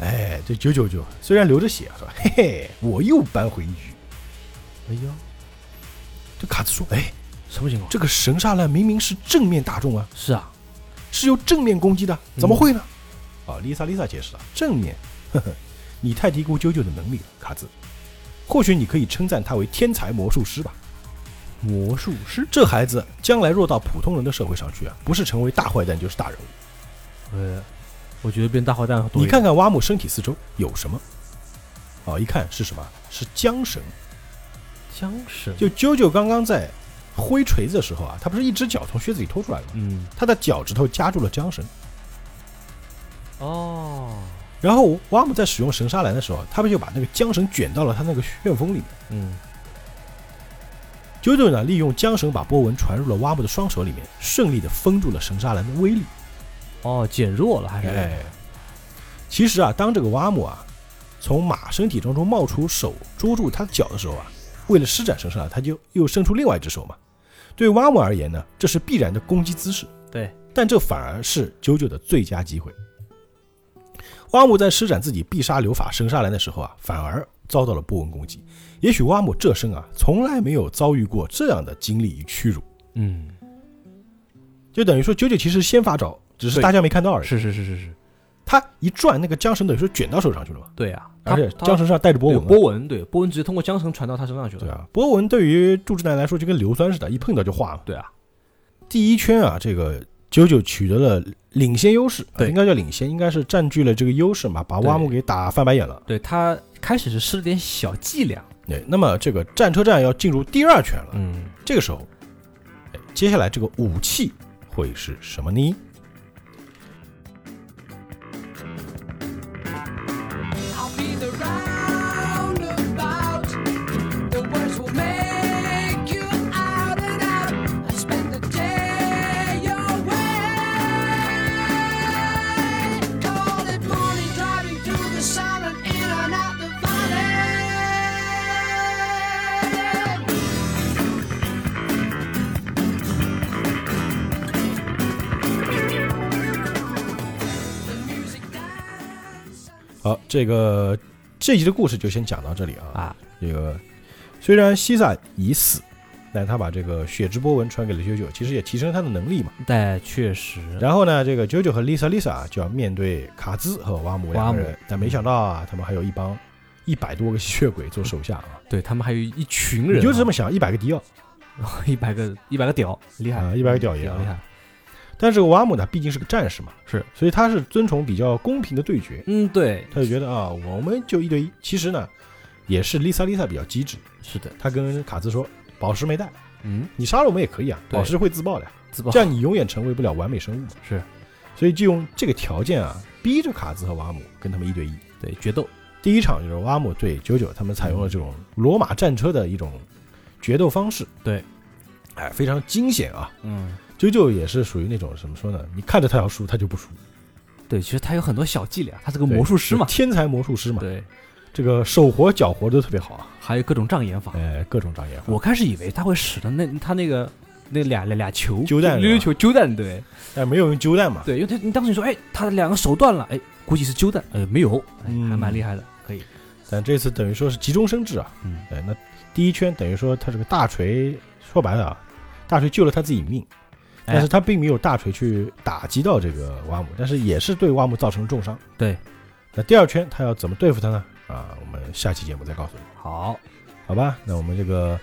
哎，这九九九虽然流着血啊，说嘿嘿，我又扳回一局。哎呀，这卡兹说，哎，什么情况？这个神杀篮明明是正面打中啊，是啊，是由正面攻击的，怎么会呢？啊，丽萨丽萨解释了，正面，呵呵，你太低估啾啾的能力了，卡兹。或许你可以称赞他为天才魔术师吧。魔术师。这孩子将来若到普通人的社会上去啊，不是成为大坏蛋就是大人物。呃，我觉得变大坏蛋多。你看看挖木身体四周有什么？哦，一看是什么？是缰绳。缰绳，就啾啾刚刚在挥锤子的时候啊，他不是一只脚从靴子里拖出来了吗？嗯，他的脚趾头夹住了缰绳。哦，然后挖姆在使用神杀篮的时候，他们就把那个缰绳卷到了他那个旋风里面。嗯，啾九九呢，利用缰绳把波纹传入了蛙姆的双手里面，顺利的封住了神沙兰的威力。哦，减弱了还是？哎，其实啊，当这个蛙姆啊从马身体当中冒出手捉住他的脚的时候啊，为了施展神沙，他就又伸出另外一只手嘛。对蛙姆而言呢，这是必然的攻击姿势，对，但这反而是九九的最佳机会。蛙木在施展自己必杀流法生杀兰的时候啊，反而遭到了波纹攻击。也许蛙木这生啊，从来没有遭遇过这样的经历与屈辱，嗯，就等于说九九其实先发招，只是大家没看到而已。是是是是是，他一转，那个缰绳等于说卷到手上去了嘛，对啊，而且缰绳上带着波纹波纹，对波纹直接通过缰绳传到他身上去了。对啊，波纹对于祝之男来说就跟硫酸似的，一碰到就化了。对啊，第一圈啊，这个九九取得了领先优势，啊对应该叫领先，应该是占据了这个优势嘛，把对蛙木给打翻白眼了。对他开始是施了点小伎俩，对，那么这个战车战要进入第二圈了，嗯，这个时候，哎，接下来这个武器会是什么呢？好，这个这集的故事就先讲到这里啊。啊，这个虽然西萨已死，但他把这个血之波纹传给了九九，其实也提升他的能力嘛。但确实，然后呢，这个九九和 Lisa Lisa 就要面对卡兹和瓦姆两个人，但没想到啊，他们还有一帮一百多个吸血鬼做手下啊。<laughs> 对他们还有一群人啊，你就这么想，一百个迪奥 <laughs> 一百个一百个屌，厉害啊，一百个屌爷啊。屌厉害，但是这个瓦姆呢，毕竟是个战士嘛，是，所以他是尊崇比较公平的对决，嗯，对，他就觉得啊，我们就一对一。其实呢，也是 Lisa Lisa 比较机智，是的，他跟卡兹说，宝石没带，嗯，你杀了我们也可以啊，对。宝石会自爆的，自爆。这样你永远成为不了完美生物嘛。是，所以就用这个条件啊，逼着卡兹和瓦姆跟他们一对一。对决斗，第一场就是瓦姆对九九，他们采用了这种罗马战车的一种决斗方式。对，哎，非常惊险啊！嗯，九九也是属于那种怎么说呢？你看着他要输，他就不输。对，其实他有很多小伎俩，他是个魔术师嘛，天才魔术师嘛。对，这个手活脚活都特别好啊。还有各种障眼法。哎，各种障眼法。我开始以为他会使的那他那个那俩俩俩球揪蛋溜溜球揪蛋，对但没有用揪蛋嘛。对，因为他你当时你说，哎，他的两个手断了，哎，估计是揪蛋，呃，没有，还蛮厉害的，可以，但这次等于说是急中生智啊。嗯，哎，那第一圈等于说他这个大锤，说白了啊，大锤救了他自己命，但是哎他并没有大锤去打击到这个瓦姆，但是也是对瓦姆造成了重伤。对，那第二圈他要怎么对付他呢？啊，我们下期节目再告诉你，好，好吧？那我们这个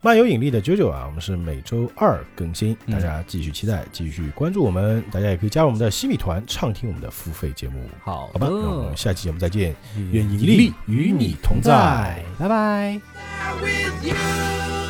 漫游引力的九九啊，我们是每周二更新，嗯大家继续期待，继续关注我们，大家也可以加入我们的西米团，畅听我们的付费节目，好好吧？那我们下期节目再见，愿愿引力与你同在。拜拜。with you.